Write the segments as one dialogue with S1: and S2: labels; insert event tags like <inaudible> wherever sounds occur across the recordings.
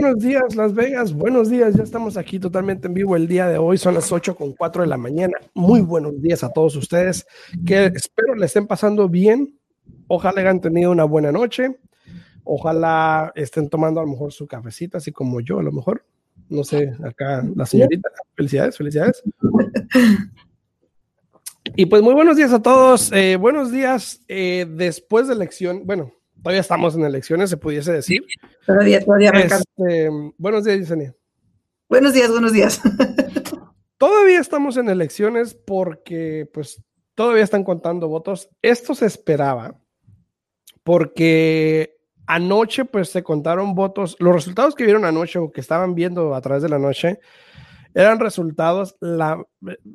S1: Buenos días, Las Vegas. Buenos días. Ya estamos aquí totalmente en vivo el día de hoy. Son las 8 con 4 de la mañana. Muy buenos días a todos ustedes que espero le estén pasando bien. Ojalá hayan tenido una buena noche. Ojalá estén tomando a lo mejor su cafecita, así como yo, a lo mejor. No sé, acá la señorita. Felicidades, felicidades. Y pues muy buenos días a todos. Eh, buenos días eh, después de elección. Bueno, todavía estamos en elecciones, se pudiese decir.
S2: Todavía, todavía
S1: Este, buenos días, Yesenia.
S2: Buenos días, buenos días. <laughs>
S1: Todavía estamos en elecciones porque pues todavía están contando votos. Esto se esperaba porque anoche pues se contaron votos. Los resultados que vieron anoche o que estaban viendo a través de la noche eran resultados la,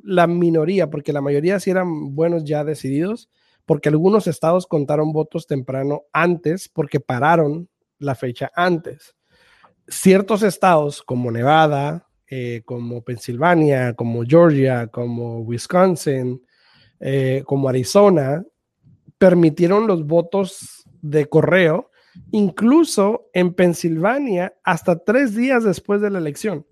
S1: la minoría, porque la mayoría sí eran buenos ya decididos, porque algunos estados contaron votos temprano antes porque pararon la fecha antes. Ciertos estados como Nevada, eh, como Pensilvania, como Georgia, como Wisconsin, eh, como Arizona, permitieron los votos de correo, incluso en Pensilvania, hasta tres días después de la elección.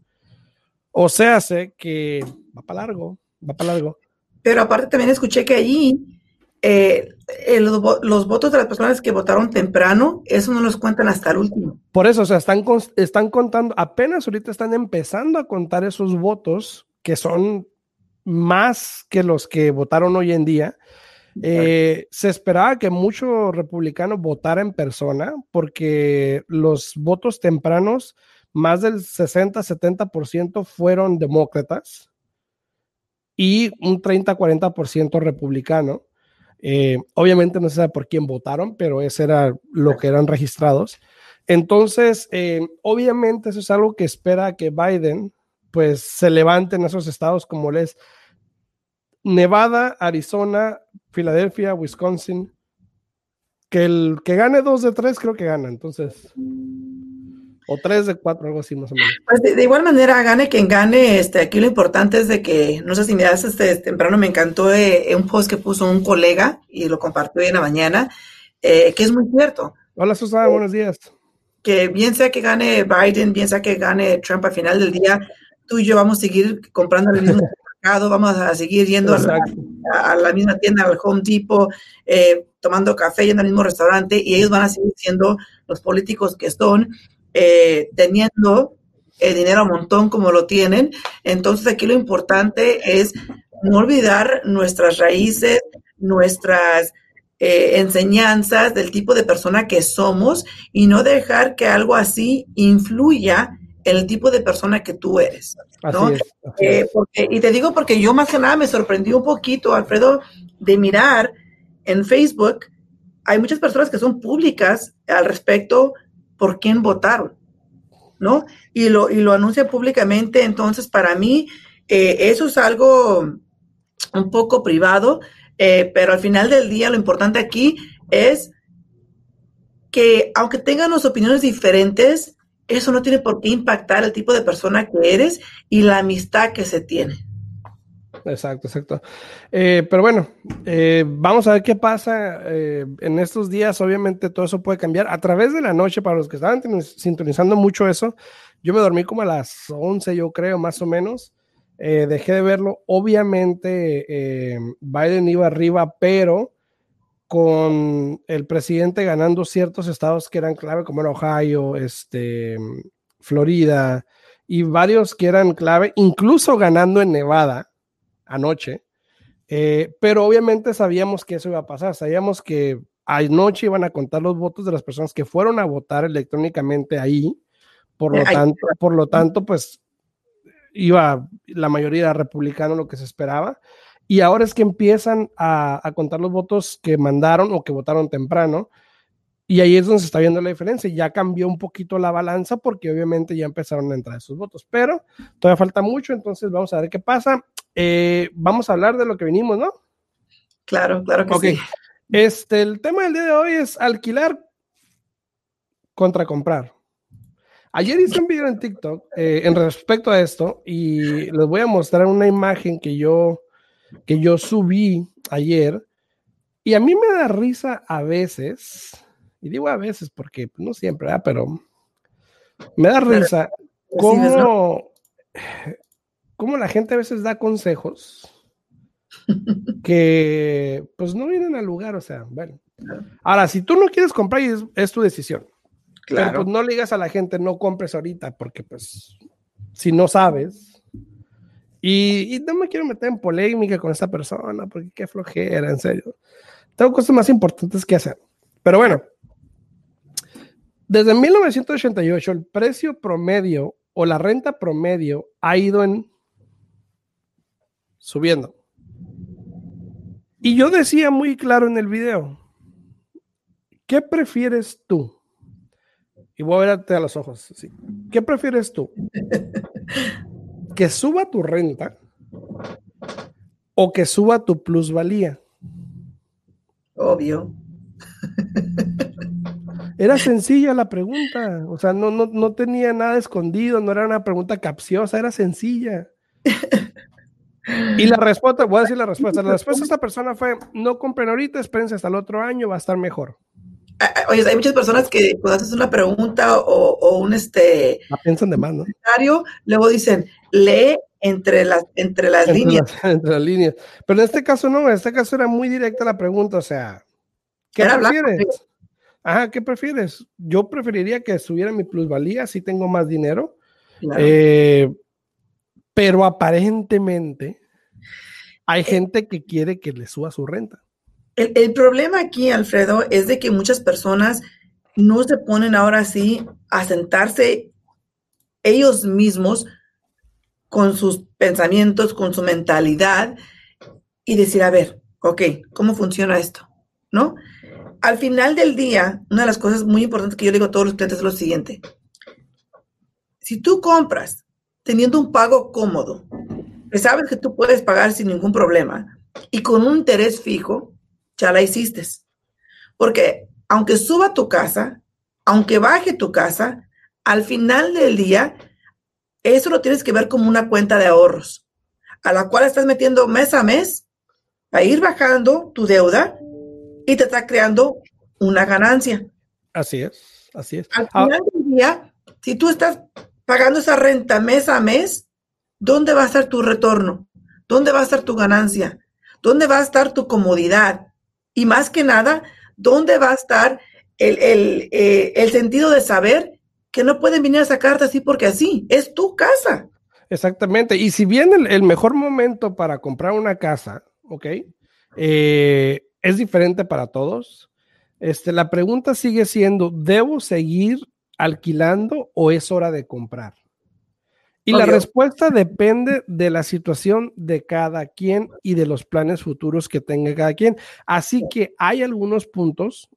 S1: O sea, sé que va para largo, va para largo.
S2: Pero aparte también escuché que allí eh, los votos de las personas que votaron temprano, eso no los cuentan hasta el último.
S1: Por eso, o sea, están, están contando, apenas ahorita están empezando a contar esos votos que son más que los que votaron hoy en día. Eh, se esperaba que muchos republicanos votara en persona porque los votos tempranos, más del 60-70% fueron demócratas y un 30-40% republicano. Eh, obviamente no se sabe por quién votaron, pero ese era lo que eran registrados. Entonces, eh, obviamente eso es algo que espera que Biden pues se levante en esos estados como les Nevada, Arizona, Filadelfia, Wisconsin. Que el que gane dos de tres creo que gana, entonces. O tres de cuatro, algo así más o menos.
S2: Pues de, igual manera, gane quien gane, este, aquí lo importante es de que, no sé si miras este temprano, me encantó eh, un post que puso un colega y lo compartió hoy en la mañana, eh, que es muy cierto.
S1: Hola Susana, buenos días.
S2: Que bien sea que gane Biden, bien sea que gane Trump al final del día, tú y yo vamos a seguir comprando el mismo <laughs> mercado, vamos a seguir yendo a la, a la, misma tienda, al Home Depot, eh, tomando café, yendo al mismo restaurante, y ellos van a seguir siendo los políticos que son, eh, teniendo el dinero a montón como lo tienen. Entonces aquí lo importante es no olvidar nuestras raíces, nuestras eh, enseñanzas del tipo de persona que somos y no dejar que algo así influya en el tipo de persona que tú eres. ¿no?
S1: Así es, así
S2: Eh, porque- y te digo porque yo más que nada me sorprendí un poquito, Alfredo, de mirar en Facebook, hay muchas personas que son públicas al respecto por quién votaron, ¿no? Y lo, y lo anuncian públicamente, entonces para mí eh, eso es algo un poco privado, eh, pero al final del día lo importante aquí es que aunque tengan opiniones diferentes, eso no tiene por qué impactar el tipo de persona que eres y la amistad que se tiene.
S1: Exacto, exacto. Eh, pero bueno, eh, vamos a ver qué pasa eh, en estos días. Obviamente todo eso puede cambiar. A través de la noche, para los que estaban sintonizando mucho eso, yo me dormí como a las 11, yo creo, más o menos. Dejé de verlo. Obviamente Biden iba arriba, pero con el presidente ganando ciertos estados que eran clave, como era Ohio, este, Florida y varios que eran clave, incluso ganando en Nevada anoche. Eh, pero obviamente sabíamos que eso iba a pasar. Sabíamos que anoche iban a contar los votos de las personas que fueron a votar electrónicamente ahí. Por lo
S2: Ay.
S1: tanto, por lo tanto, pues iba la mayoría republicano, lo que se esperaba. Y ahora es que empiezan a, a contar los votos que mandaron o que votaron temprano. Y ahí es donde se está viendo la diferencia. Ya cambió un poquito la balanza porque obviamente ya empezaron a entrar esos votos, pero todavía falta mucho, entonces vamos a ver qué pasa. Eh, vamos a hablar de lo que venimos, ¿no?
S2: Claro, claro que sí.
S1: Este, el tema del día de hoy es alquilar contra comprar. Ayer hice un video en TikTok eh, en respecto a esto y les voy a mostrar una imagen que yo, que yo subí ayer y a mí me da risa a veces y digo a veces porque pues, no siempre, pero me da risa cómo, <sighs> cómo la gente a veces da consejos <laughs> que pues no vienen al lugar, o sea, bueno. Ahora, si tú no quieres comprar, es, tu decisión. Claro. Pero pues no le digas a la gente, no compres ahorita, porque pues si no sabes. Y, y, no me quiero meter en polémica con esta persona, porque qué flojera, en serio. Tengo cosas más importantes que hacer. Pero bueno, desde 1988, el precio promedio o la renta promedio ha ido en subiendo. Y yo decía muy claro en el video, ¿qué prefieres tú? Y voy a verte a los ojos. ¿Qué prefieres tú? <laughs> ¿Que suba tu renta o que suba tu plusvalía?
S2: Obvio. <laughs>
S1: Era sencilla la pregunta, o sea, no, no, no tenía nada escondido, no era una pregunta capciosa, era sencilla. Y la respuesta, voy a decir la respuesta. La respuesta de esta persona fue: no compren ahorita, espérense hasta el otro año, va a estar mejor.
S2: Ah, ah, oye, hay muchas personas que cuando haces una pregunta o, un este.
S1: La piensan de más, ¿no?
S2: Luego dicen, lee entre las, entre las líneas. <laughs>
S1: entre las líneas. Pero en este caso no, en este caso era muy directa la pregunta, o sea, ¿qué prefieres? Ajá, ¿qué prefieres? Yo preferiría que subiera mi plusvalía si tengo más dinero. Eh, pero aparentemente hay eh, gente que quiere que le suba su renta.
S2: El, problema aquí, Alfredo, es de que muchas personas no se ponen ahora sí a sentarse ellos mismos con sus pensamientos, con su mentalidad y decir, a ver, ok, ¿cómo funciona esto? ¿No? Al final del día, una de las cosas muy importantes que yo le digo a todos los clientes es lo siguiente. Si tú compras teniendo un pago cómodo, que sabes que tú puedes pagar sin ningún problema y con un interés fijo, ya la hiciste. Porque aunque suba tu casa, aunque baje tu casa, al final del día, eso lo tienes que ver como una cuenta de ahorros, a la cual estás metiendo mes a mes a ir bajando tu deuda y te está creando una ganancia.
S1: Así es, así es.
S2: Al ah. final del día, si tú estás pagando esa renta mes a mes, ¿dónde va a estar tu retorno? ¿Dónde va a estar tu ganancia? ¿Dónde va a estar tu comodidad? Y más que nada, ¿dónde va a estar el, el, eh, el sentido de saber que no pueden venir a sacarte así porque así? Es tu casa.
S1: Exactamente. Y si viene el, el mejor momento para comprar una casa, ¿ok? Eh, es diferente para todos. Este, la pregunta sigue siendo, ¿debo seguir alquilando o es hora de comprar? Y la respuesta depende de la situación de cada quien y de los planes futuros que tenga cada quien. Así que hay algunos puntos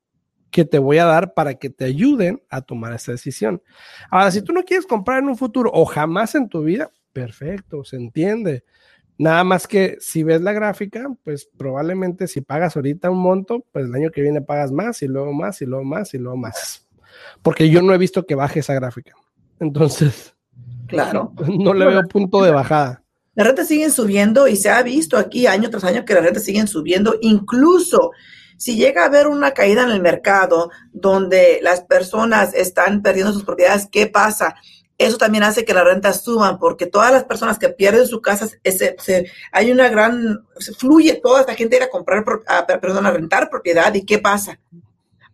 S1: que te voy a dar para que te ayuden a tomar esa decisión. Ahora, si tú no quieres comprar en un futuro o jamás en tu vida, perfecto, se entiende. Nada más que si ves la gráfica, pues probablemente si pagas ahorita un monto, pues el año que viene pagas más y luego más y luego más y luego más. Porque yo no he visto que baje esa gráfica. Entonces,
S2: claro, <laughs>
S1: no le veo punto de bajada.
S2: Las rentas siguen subiendo y se ha visto aquí año tras año que las rentas siguen subiendo. Incluso si llega a haber una caída en el mercado donde las personas están perdiendo sus propiedades, ¿qué pasa? Eso también hace que la renta suban, porque todas las personas que pierden su casa, hay una gran, se fluye toda esta gente a comprar, a, perdón, a rentar propiedad, ¿y qué pasa?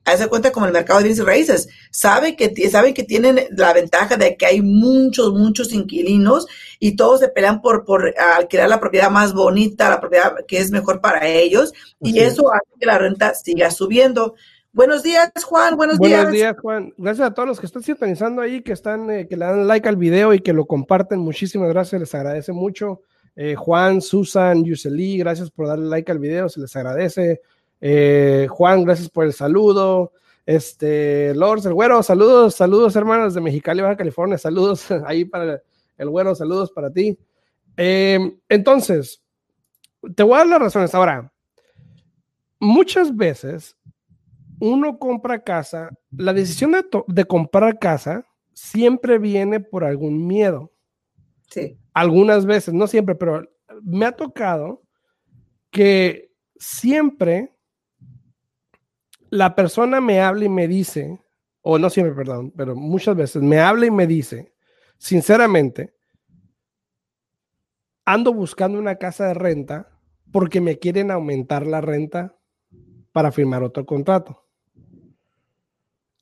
S2: Hace cuenta como el mercado de bienes raíces. Saben que, saben que tienen la ventaja de que hay muchos, muchos inquilinos y todos se pelean por, por alquilar la propiedad más bonita, la propiedad que es mejor para ellos, y eso hace que la renta siga subiendo. Buenos días, Juan. Buenos, días.
S1: Buenos días, Juan. Gracias a todos los que están sintonizando ahí, que están, eh, que le dan like al video y que lo comparten. Muchísimas gracias, les agradece mucho. Eh, Juan, Susan, Yuseli, gracias por darle like al video, se les agradece. Eh, Juan, gracias por el saludo. Este, Lords, el güero, saludos, saludos, hermanos de Mexicali, Baja California, saludos <laughs> ahí para el güero, saludos para ti. Entonces, te voy a dar las razones. Ahora, muchas veces uno compra casa, la decisión de, de comprar casa siempre viene por algún miedo.
S2: Sí.
S1: Algunas veces, no siempre, pero me ha tocado que siempre la persona me habla y me dice, o no siempre, perdón, pero muchas veces me habla y me dice, sinceramente, ando buscando una casa de renta porque me quieren aumentar la renta para firmar otro contrato.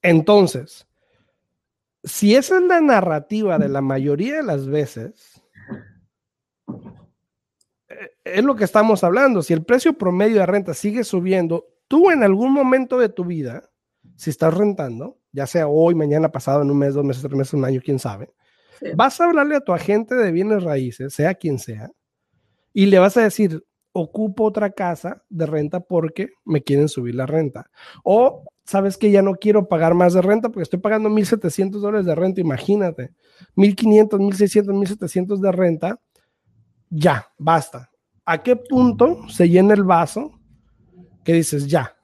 S1: Entonces, si esa es la narrativa de la mayoría de las veces, eh, es lo que estamos hablando. Si el precio promedio de renta sigue subiendo, tú en algún momento de tu vida, si estás rentando, ya sea hoy, mañana, pasado, en un mes, dos meses, tres meses, un año, quién sabe, vas a hablarle a tu agente de bienes raíces, sea quien sea, y le vas a decir, ocupo otra casa de renta porque me quieren subir la renta. O sabes que ya no quiero pagar más de renta porque estoy pagando 1.700 dólares de renta, imagínate, 1.500, 1.600, 1.700 de renta, ya, basta. ¿A qué punto se llena el vaso que dices ya?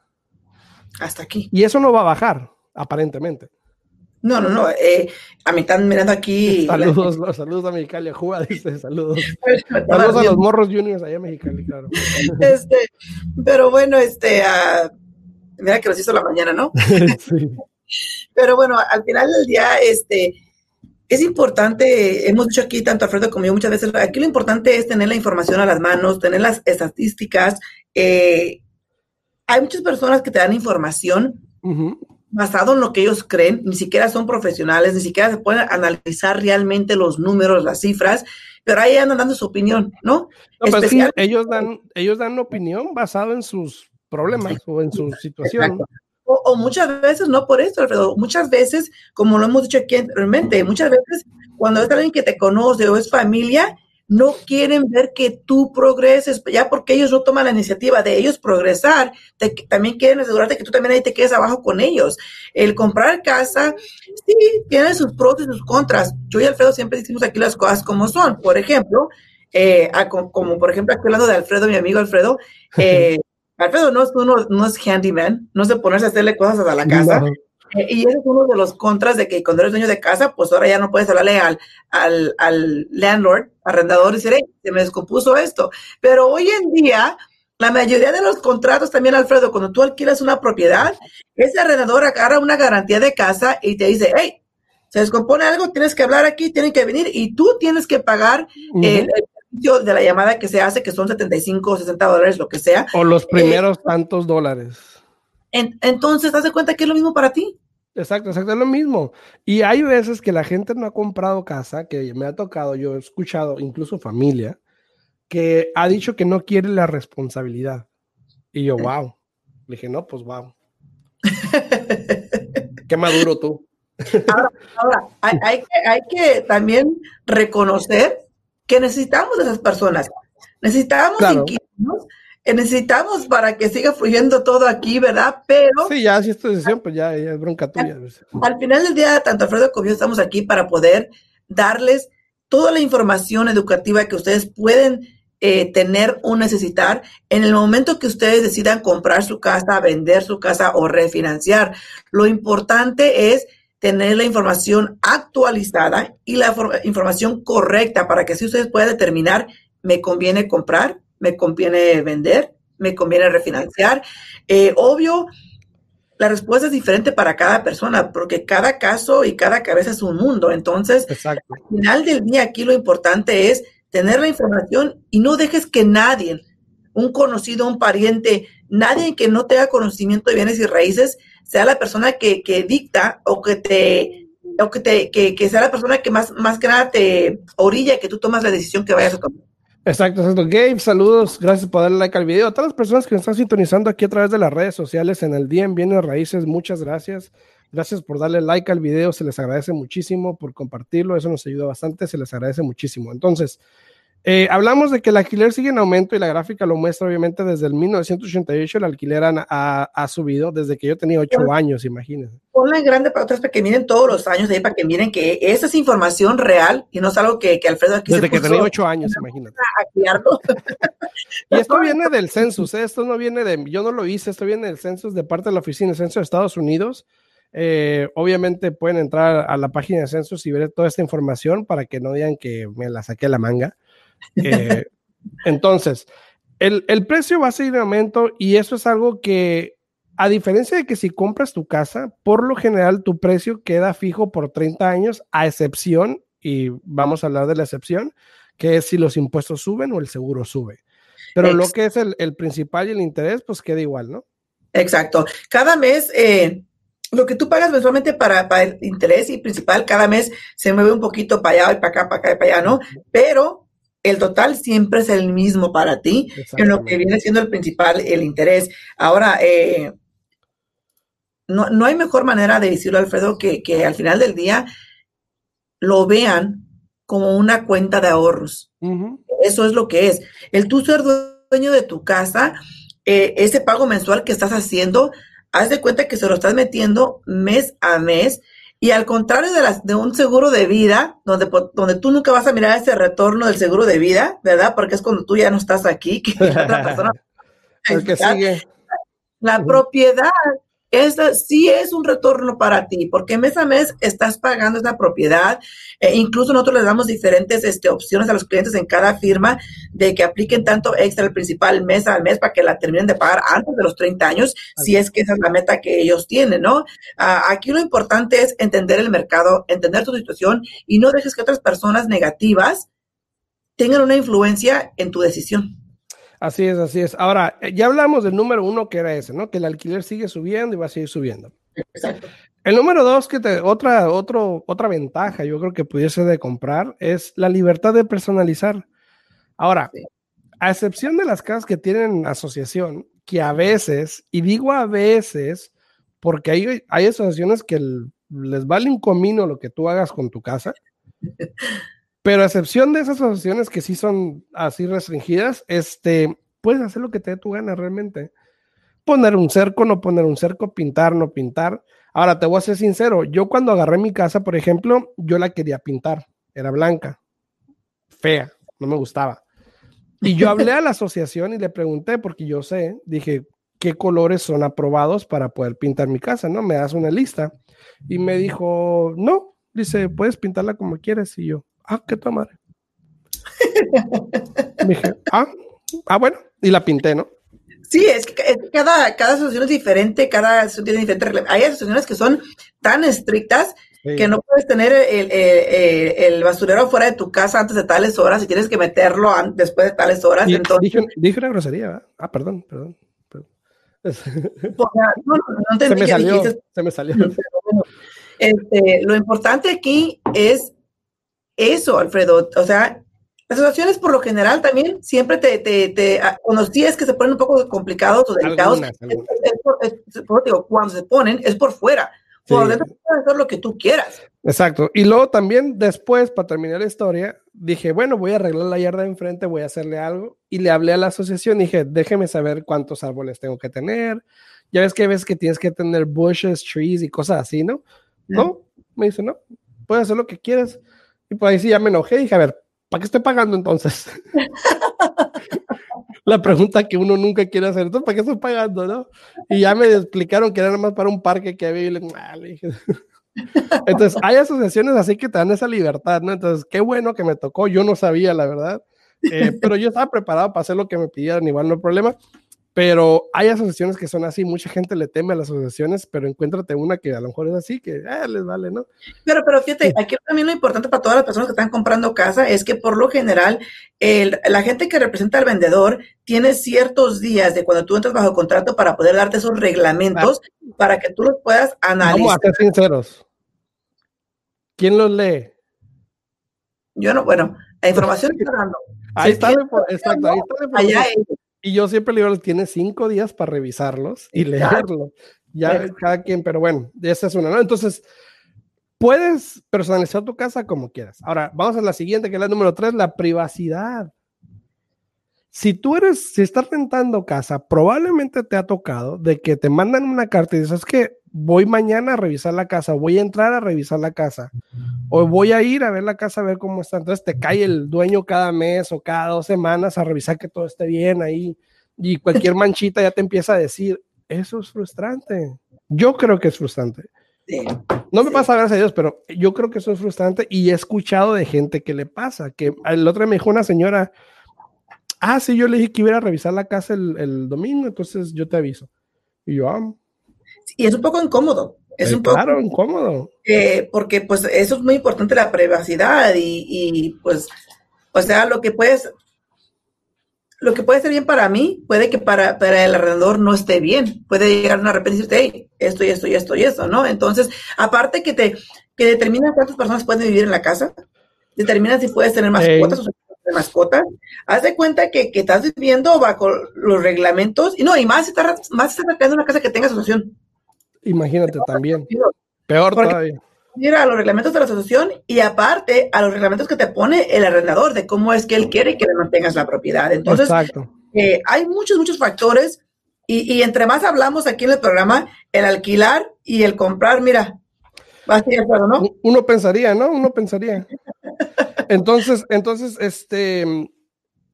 S2: Hasta aquí.
S1: Y eso no va a bajar, aparentemente.
S2: No, no, no. Eh, a mí están mirando aquí. <laughs>
S1: Saludos, saludos a Mexicali, Juba, dice, saludos. <laughs> saludos a los morros juniors allá en Mexicali, claro. <laughs>
S2: Este, pero bueno, este, uh, mira que nos hizo la mañana, ¿no? <laughs> sí. Pero bueno, al final del día, este, es importante, hemos dicho aquí, tanto Alfredo como yo muchas veces, aquí lo importante es tener la información a las manos, tener las estadísticas. Eh, hay muchas personas que te dan información basado en lo que ellos creen, ni siquiera son profesionales, ni siquiera se pueden analizar realmente los números, las cifras, pero ahí andan dando su opinión, ¿no?
S1: Pues ellos dan, ellos dan opinión basado en sus problemas o en su situación.
S2: O, muchas veces, no por eso, Alfredo, muchas veces, como lo hemos dicho aquí anteriormente, muchas veces cuando es alguien que te conoce o es familia, no quieren ver que tú progreses, ya porque ellos no toman la iniciativa de ellos progresar, también quieren asegurarte que tú también ahí te quedes abajo con ellos. El comprar casa, sí, tiene sus pros y sus contras. Yo y Alfredo siempre decimos aquí las cosas como son. Por ejemplo, eh, como, por ejemplo aquí hablando de Alfredo, mi amigo Alfredo, <laughs> eh, Alfredo no es, uno, no es handyman, no se ponerse a hacerle cosas a la casa. Eh, y ese es uno de los contras de que cuando eres dueño de casa, pues ahora ya no puedes hablarle al, al, al landlord, arrendador, y decir, hey, se me descompuso esto. Pero hoy en día, la mayoría de los contratos también, Alfredo, cuando tú alquilas una propiedad, ese arrendador agarra una garantía de casa y te dice, hey, se descompone algo, tienes que hablar aquí, tienen que venir y tú tienes que pagar el, servicio de la llamada que se hace, que son 75 o 60 dólares, lo que sea.
S1: O los primeros tantos dólares
S2: entonces, ¿te das cuenta que es lo mismo para ti?
S1: Exacto, exacto, es lo mismo. Y hay veces que la gente no ha comprado casa, que me ha tocado, yo he escuchado, incluso familia, que ha dicho que no quiere la responsabilidad. Y yo, wow. Le dije, no, pues wow. <laughs> Qué maduro tú.
S2: ahora, hay, que, también reconocer que necesitamos de esas personas. Necesitamos inquilinos necesitamos para que siga fluyendo todo aquí, ¿verdad? Pero...
S1: Sí, ya, si es tu decisión, pues ya, es bronca tuya.
S2: Al, final del día, tanto Alfredo como yo estamos aquí para poder darles toda la información educativa que ustedes pueden eh, tener o necesitar en el momento que ustedes decidan comprar su casa, vender su casa o refinanciar. Lo importante es tener la información actualizada y la información correcta para que así ustedes puedan determinar, me conviene comprar, me conviene vender, me conviene refinanciar. Eh, obvio, la respuesta es diferente para cada persona, porque cada caso y cada cabeza es un mundo. Entonces, al final del día, aquí lo importante es tener la información y no dejes que nadie, un conocido, un pariente, nadie que no tenga conocimiento de bienes y raíces, sea la persona que, dicta o que te o que, te, que, sea la persona que más, más que nada te orilla que tú tomas la decisión que vayas a tomar.
S1: Exacto, exacto. Gabe, saludos. Gracias por darle like al video. A todas las personas que nos están sintonizando aquí a través de las redes sociales en el día en Bienes Raíces, muchas gracias. Gracias por darle like al video. Se les agradece muchísimo por compartirlo. Eso nos ayuda bastante. Se les agradece muchísimo. Entonces, Eh, hablamos de que el alquiler sigue en aumento y la gráfica lo muestra obviamente desde el 1988 el alquiler ha, subido desde que yo tenía ocho años, imagínense.
S2: Ponla en grande para otras para que miren todos los años ahí, para que miren que esa es información real y no es algo que, que Alfredo aquí
S1: Desde que tenía ocho años, <laughs> imagínate. <laughs> y esto viene del census, ¿eh? esto no viene de, yo no lo hice, esto viene del census de parte de la oficina de censo de Estados Unidos. Eh, obviamente pueden entrar a la página de census y ver toda esta información para que no digan que me la saqué a la manga. Eh, entonces, el, precio va a seguir en aumento y eso es algo que, a diferencia de que si compras tu casa, por lo general tu precio queda fijo por 30 años, a excepción, y vamos a hablar de la excepción, que es si los impuestos suben o el seguro sube. Pero lo que es el, principal y el interés, pues queda igual, ¿no?
S2: Exacto. Cada mes, eh, lo que tú pagas mensualmente para, para, el interés y principal, cada mes se mueve un poquito para allá y para acá, para acá y para allá, ¿no? Pero el total siempre es el mismo para ti, en lo que viene siendo el principal, el interés. Ahora, eh, no, hay mejor manera de decirlo, Alfredo, que, al final del día lo vean como una cuenta de ahorros. Eso es lo que es. El tú ser dueño de tu casa, eh, ese pago mensual que estás haciendo, haz de cuenta que se lo estás metiendo mes a mes y al contrario de, las, de un seguro de vida, donde, donde tú nunca vas a mirar ese retorno del seguro de vida, ¿verdad? Porque es cuando tú ya no estás aquí, que otra persona... <laughs>
S1: sigue.
S2: La propiedad esta sí es un retorno para ti, porque mes a mes estás pagando esa propiedad. E incluso nosotros les damos diferentes este, opciones a los clientes en cada firma de que apliquen tanto extra el principal mes al mes para que la terminen de pagar antes de los 30 años, si es que esa es la meta que ellos tienen, ¿no? Ah, aquí lo importante es entender el mercado, entender tu situación y no dejes que otras personas negativas tengan una influencia en tu decisión.
S1: Así es, así es. Ahora, eh, ya hablamos del número uno que era ese, ¿no? Que el alquiler sigue subiendo y va a seguir subiendo. Exacto. El número dos, que te, otra, otro, otra ventaja yo creo que pudiese de comprar es la libertad de personalizar. Ahora, a excepción de las casas que tienen asociación, que a veces, y digo a veces, porque hay, hay asociaciones que les vale un comino lo que tú hagas con tu casa, <laughs> pero a excepción de esas asociaciones que sí son así restringidas, este, puedes hacer lo que te dé tu gana realmente. Poner un cerco, no poner un cerco, pintar, no pintar. Ahora, te voy a ser sincero, yo cuando agarré mi casa, por ejemplo, yo la quería pintar. Era blanca, fea, no me gustaba. Y yo hablé a la asociación y le pregunté, porque yo sé, dije, ¿qué colores son aprobados para poder pintar mi casa? ¿No? Me das una lista. Y me dijo, no, dice, puedes pintarla como quieres. Y yo, ah, qué tomar. dije, ah, ah, bueno, y la pinté, ¿no?
S2: Sí, es que cada, cada asociación es diferente, cada asociación tiene diferentes Hay asociaciones que son tan estrictas que no puedes tener el, el, basurero fuera de tu casa antes de tales horas y tienes que meterlo después de tales horas.
S1: entonces... dije, una grosería, ¿verdad? Ah, perdón, perdón.
S2: No, no, se me salió, se me salió. <laughs> Este, lo importante aquí es eso, Alfredo. O sea, las situaciones por lo general también siempre te, te, te ah, es que se ponen un poco complicados o delicados, cuando se ponen es por fuera. Por dentro puedes hacer lo que tú quieras.
S1: Exacto. Y luego también después, para terminar la historia, dije, bueno, voy a arreglar la yarda de enfrente, voy a hacerle algo. Y le hablé a la asociación y dije, déjeme saber cuántos árboles tengo que tener. Ya ves que ves que tienes que tener bushes, trees y cosas así, ¿no? No, me dice, no, puedes hacer lo que quieras. Y ahí sí ya me enojé y dije, a ver, ¿para qué estoy pagando entonces? <laughs> la pregunta que uno nunca quiere hacer, entonces, ¿para qué estoy pagando, no? Y ya me explicaron que era nada más para un parque que había y le, ah", dije. <laughs> Entonces, hay asociaciones así que te dan esa libertad, ¿no? Entonces, qué bueno que me tocó, yo no sabía, la verdad, eh, pero yo estaba preparado para hacer lo que me pidieran, igual no hay problema. Pero hay asociaciones que son así, mucha gente le teme a las asociaciones, pero encuéntrate una que a lo mejor es así, que eh, les vale, ¿no?
S2: Pero, pero fíjate, aquí también lo importante para todas las personas que están comprando casa es que por lo general el, la gente que representa al vendedor tiene ciertos días de cuando tú entras bajo contrato para poder darte esos reglamentos para que tú los puedas analizar. Vamos a ser sinceros.
S1: ¿Quién los lee?
S2: Yo no, bueno, la información <laughs> está dando.
S1: Ahí está, exacto, ahí está. Allá es. Y yo siempre le digo, tiene cinco días para revisarlos y leerlos. Ya cada quien, pero bueno, esa es una, ¿no? Entonces, puedes personalizar tu casa como quieras. Ahora, vamos a la siguiente, que es la número tres, la privacidad. Si tú eres, si estás rentando casa, probablemente te ha tocado de que te mandan una carta y dices que voy mañana a revisar la casa, voy a entrar a revisar la casa, o voy a ir a ver la casa a ver cómo está. Entonces te cae el dueño cada mes o cada dos semanas a revisar que todo esté bien ahí y cualquier <laughs> manchita ya te empieza a decir, eso es frustrante. Yo creo que es frustrante. No me pasa, gracias a Dios, pero yo creo que eso es frustrante y he escuchado de gente que le pasa, que el otro me dijo una señora, ah, sí, yo le dije que iba a revisar la casa el, domingo, entonces yo te aviso. Y yo, ah.
S2: Y es un poco incómodo. Es un poco
S1: claro, incómodo.
S2: Eh, porque pues eso es muy importante, la privacidad y, y pues, o sea, lo que puedes, lo que puede ser bien para mí, puede que para, para el alrededor no esté bien. Puede llegar una repente y decirte, hey, esto y esto y esto y esto, ¿no? Entonces, aparte que te que determina cuántas personas pueden vivir en la casa, determina si puedes tener mascotas o o mascotas, haz de cuenta que, que, estás viviendo bajo los reglamentos, y no, y más si estás, más si estás una casa que tenga asociación.
S1: Imagínate también. Peor todavía
S2: mira a los reglamentos de la asociación y aparte a los reglamentos que te pone el arrendador de cómo es que él quiere que le mantengas la propiedad. Entonces, eh, hay muchos, muchos factores y, y, entre más hablamos aquí en el programa, el alquilar y el comprar, mira, va a ser ¿no?
S1: Uno pensaría, ¿no? Uno pensaría. Entonces, entonces, este,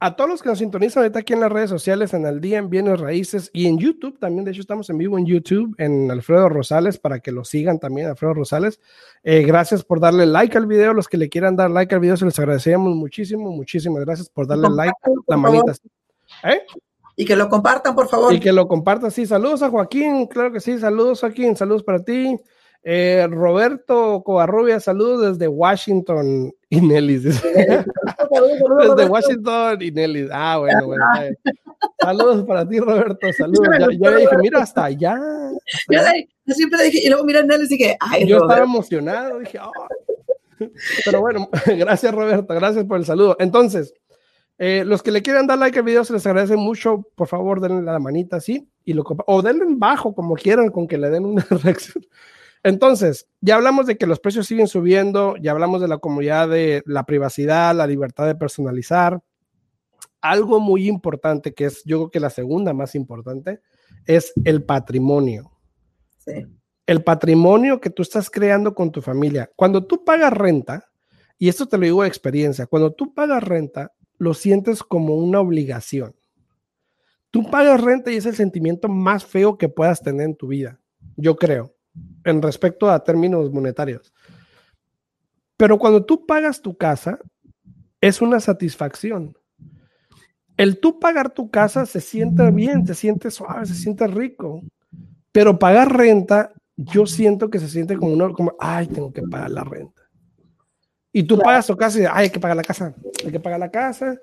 S1: a todos los que nos sintonizan ahorita aquí en las redes sociales, en el día en Bienes Raíces y en YouTube también, de hecho estamos en vivo en YouTube, en Alfredo Rosales, para que lo sigan también, Alfredo Rosales. Eh, gracias por darle like al video, los que le quieran dar like al video, se les agradeceríamos muchísimo, muchísimas gracias por darle like, la manita.
S2: ¿Eh? Y que lo compartan, por favor.
S1: Y que lo compartan, sí. Saludos a Joaquín, claro que sí, saludos Joaquín, saludos para ti. Eh, Roberto Covarrubia, saludos desde Washington y <laughs> Desde Washington y Nellis. Ah, bueno, bueno. Saludos para ti, Roberto. Saludos. Ya, dije, mira, hasta allá.
S2: Yo siempre dije, y luego mira Nellis y dije, ay,
S1: Yo estaba emocionado, dije, oh. Pero bueno, <laughs> gracias, Roberto. Gracias por el saludo. Entonces, eh, los que le quieran dar like al video se les agradece mucho. Por favor, denle la manita así y lo o denle bajo como quieran con que le den una <laughs> reacción. Entonces, ya hablamos de que los precios siguen subiendo, ya hablamos de la comunidad de la privacidad, la libertad de personalizar. Algo muy importante, que es yo creo que la segunda más importante, es el patrimonio. Sí. El patrimonio que tú estás creando con tu familia. Cuando tú pagas renta, y esto te lo digo de experiencia, cuando tú pagas renta, lo sientes como una obligación. Tú pagas renta y es el sentimiento más feo que puedas tener en tu vida, yo creo en respecto a términos monetarios. Pero cuando tú pagas tu casa, es una satisfacción. El tú pagar tu casa se siente bien, se siente suave, se siente rico. Pero pagar renta, yo siento que se siente como uno, como, ay, tengo que pagar la renta. Y tú pagas tu casa y, ay, hay que pagar la casa, hay que pagar la casa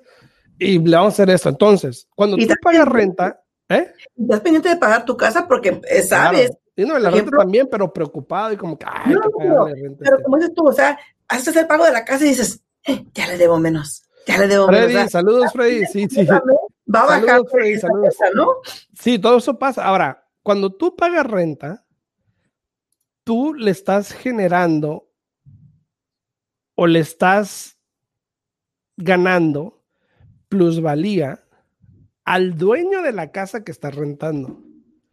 S1: y le vamos a hacer esto. Entonces, cuando tú pagas renta, ¿eh?
S2: Estás pendiente de pagar tu casa porque eh, sabes
S1: Sí, no, la renta también, pero preocupado y como que, ay, no,
S2: pero, renta pero como dices tú, o sea, haces el pago de la casa y dices, eh, ya le debo menos, ya le debo
S1: Freddy,
S2: menos.
S1: saludos, Freddy, sí, sí.
S2: Va a bajar.
S1: Saludos, Freddy, saludos. ¿no? Sí, todo eso pasa. Ahora, cuando tú pagas renta, tú le estás generando o le estás ganando plusvalía al dueño de la casa que estás rentando.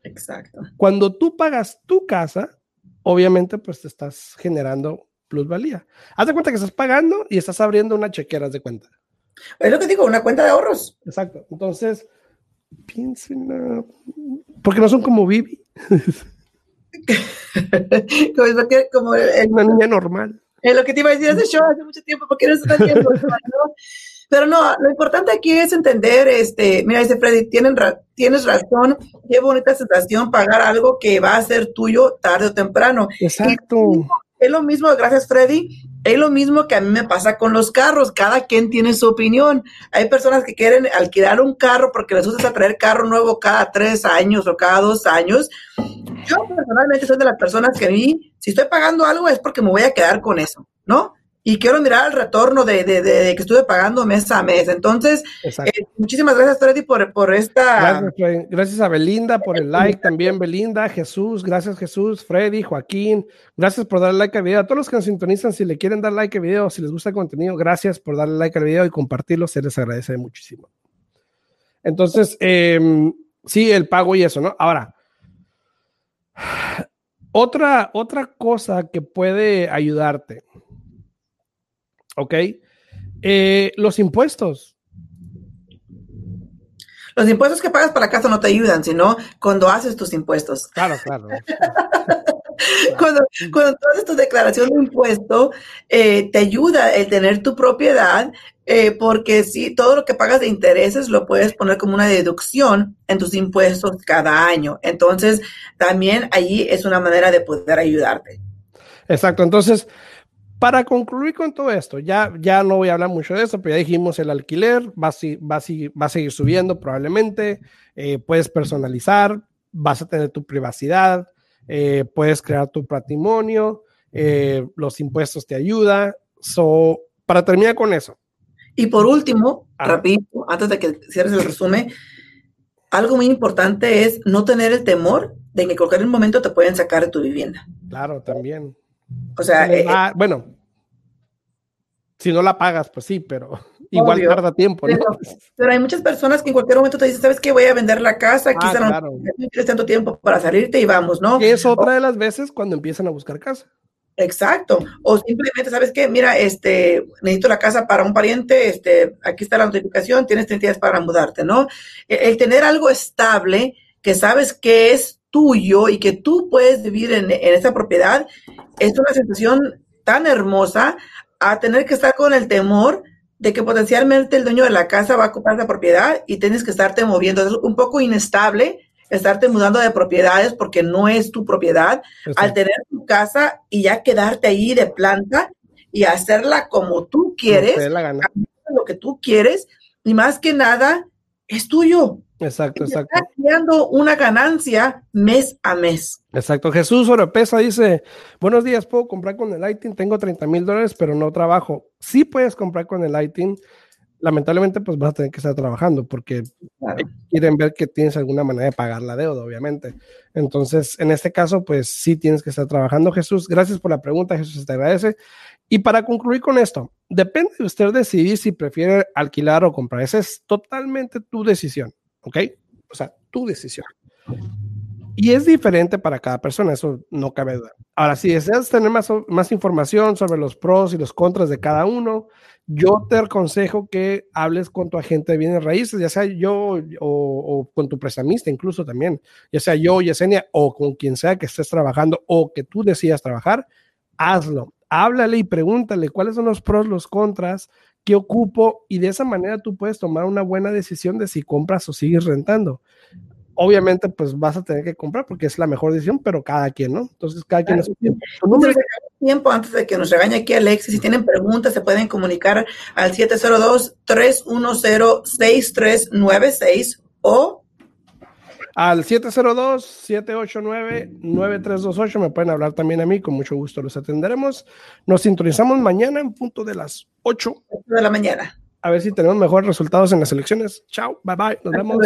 S2: Exacto.
S1: Cuando tú pagas tu casa, obviamente pues te estás generando plusvalía. Haz de cuenta que estás pagando y estás abriendo una chequera de cuenta.
S2: Es lo que digo, una cuenta de ahorros.
S1: Exacto. Entonces, piensen, porque no son como Vivi. <laughs>
S2: como,
S1: una niña normal.
S2: Es lo que te iba a decir hace show hace mucho tiempo, porque no está tiempo, ¿no? Pero no, lo importante aquí es entender, este, mira, dice Freddy, tienen tienes razón, qué bonita sensación pagar algo que va a ser tuyo tarde o temprano.
S1: Exacto.
S2: es lo mismo, gracias Freddy, es lo mismo que a mí me pasa con los carros, cada quien tiene su opinión. Hay personas que quieren alquilar un carro porque les gusta traer carro nuevo cada tres años o cada dos años. Yo personalmente soy de las personas que a mí, si estoy pagando algo es porque me voy a quedar con eso, ¿no? Y quiero mirar el retorno de, de, de, que estuve pagando mes a mes. Entonces, eh, muchísimas gracias, Freddy, por, por esta.
S1: Gracias, gracias, a Belinda por el like también, Belinda, Jesús, gracias Jesús, Freddy, Joaquín, gracias por darle like al video. A todos los que nos sintonizan, si le quieren dar like al video, si les gusta el contenido, gracias por darle like al video y compartirlo, se les agradece muchísimo. Entonces, em, sí, el pago y eso, ¿no? Ahora, <sighs> otra, otra cosa que puede ayudarte ¿Ok? Eh, los impuestos.
S2: Los impuestos que pagas para casa no te ayudan, sino cuando haces tus impuestos.
S1: Claro, claro. <laughs>
S2: cuando, cuando tú haces tu declaración de impuesto, eh, te ayuda el tener tu propiedad, eh, porque si todo lo que pagas de intereses lo puedes poner como una deducción en tus impuestos cada año. Entonces, también allí es una manera de poder ayudarte.
S1: Exacto. Entonces, para concluir con todo esto, ya, ya no voy a hablar mucho de eso, pero ya dijimos el alquiler va a, va va a seguir subiendo probablemente, eh, puedes personalizar, vas a tener tu privacidad, eh, puedes crear tu patrimonio, eh, los impuestos te ayudan. So, para terminar con eso.
S2: Y por último, rapidito, antes de que cierres el resumen, algo muy importante es no tener el temor de que en cualquier momento te pueden sacar de tu vivienda.
S1: Claro, también.
S2: O sea, eh,
S1: bueno, si no la pagas, pues sí, pero <laughs> igual tarda tiempo,
S2: Pero, hay muchas personas que en cualquier momento te dicen, ¿sabes qué? Voy a vender la casa, ah, quizá no tienes tanto tiempo para salirte y vamos, ¿no?
S1: Que es otra de las veces cuando empiezan a buscar casa.
S2: Exacto. O simplemente, ¿sabes qué? Mira, este, necesito la casa para un pariente, este, aquí está la notificación, tienes 30 días para mudarte, ¿no? El, el tener algo estable que sabes que es tuyo y que tú puedes vivir en, en esa propiedad, es una sensación tan hermosa a tener que estar con el temor de que potencialmente el dueño de la casa va a ocupar la propiedad y tienes que estarte moviendo. Es un poco inestable estarte mudando de propiedades porque no es tu propiedad. Al tener tu casa y ya quedarte ahí de planta y hacerla como tú quieres, lo que tú quieres, y más que nada, es tuyo.
S1: Exacto, exacto.
S2: Está creando una ganancia mes a mes.
S1: Exacto. Jesús Oropesa dice: Buenos días, puedo comprar con el Lighting. Tengo 30 mil dólares, pero no trabajo. Sí puedes comprar con el Lighting. Lamentablemente, pues vas a tener que estar trabajando porque quieren ver que tienes alguna manera de pagar la deuda, obviamente. Entonces, en este caso, pues sí tienes que estar trabajando. Jesús, gracias por la pregunta. Jesús te agradece. Y para concluir con esto, depende de usted decidir si prefiere alquilar o comprar. Esa es totalmente tu decisión. ¿Ok? O sea, tu decisión. Y es diferente para cada persona, eso no cabe duda. Ahora, si deseas tener más, más información sobre los pros y los contras de cada uno, yo te aconsejo que hables con tu agente de bienes raíces, ya sea yo o, con tu prestamista incluso también, ya sea yo, Yesenia, o con quien sea que estés trabajando o que tú decidas trabajar, hazlo. Háblale y pregúntale cuáles son los pros, los contras, qué ocupo y de esa manera tú puedes tomar una buena decisión de si compras o sigues rentando. Obviamente, pues vas a tener que comprar porque es la mejor decisión, pero cada quien, ¿no? Entonces, cada quien es su tiempo.
S2: tiempo antes de que nos regañe aquí Alexis, si tienen preguntas, se pueden comunicar al 702-310-6396 o
S1: al 702-789-9328 me pueden hablar también a mí, con mucho gusto los atenderemos. Nos sintonizamos mañana en punto de las 8
S2: de la mañana.
S1: A ver si tenemos mejores resultados en las elecciones. Chao, bye bye, nos vemos.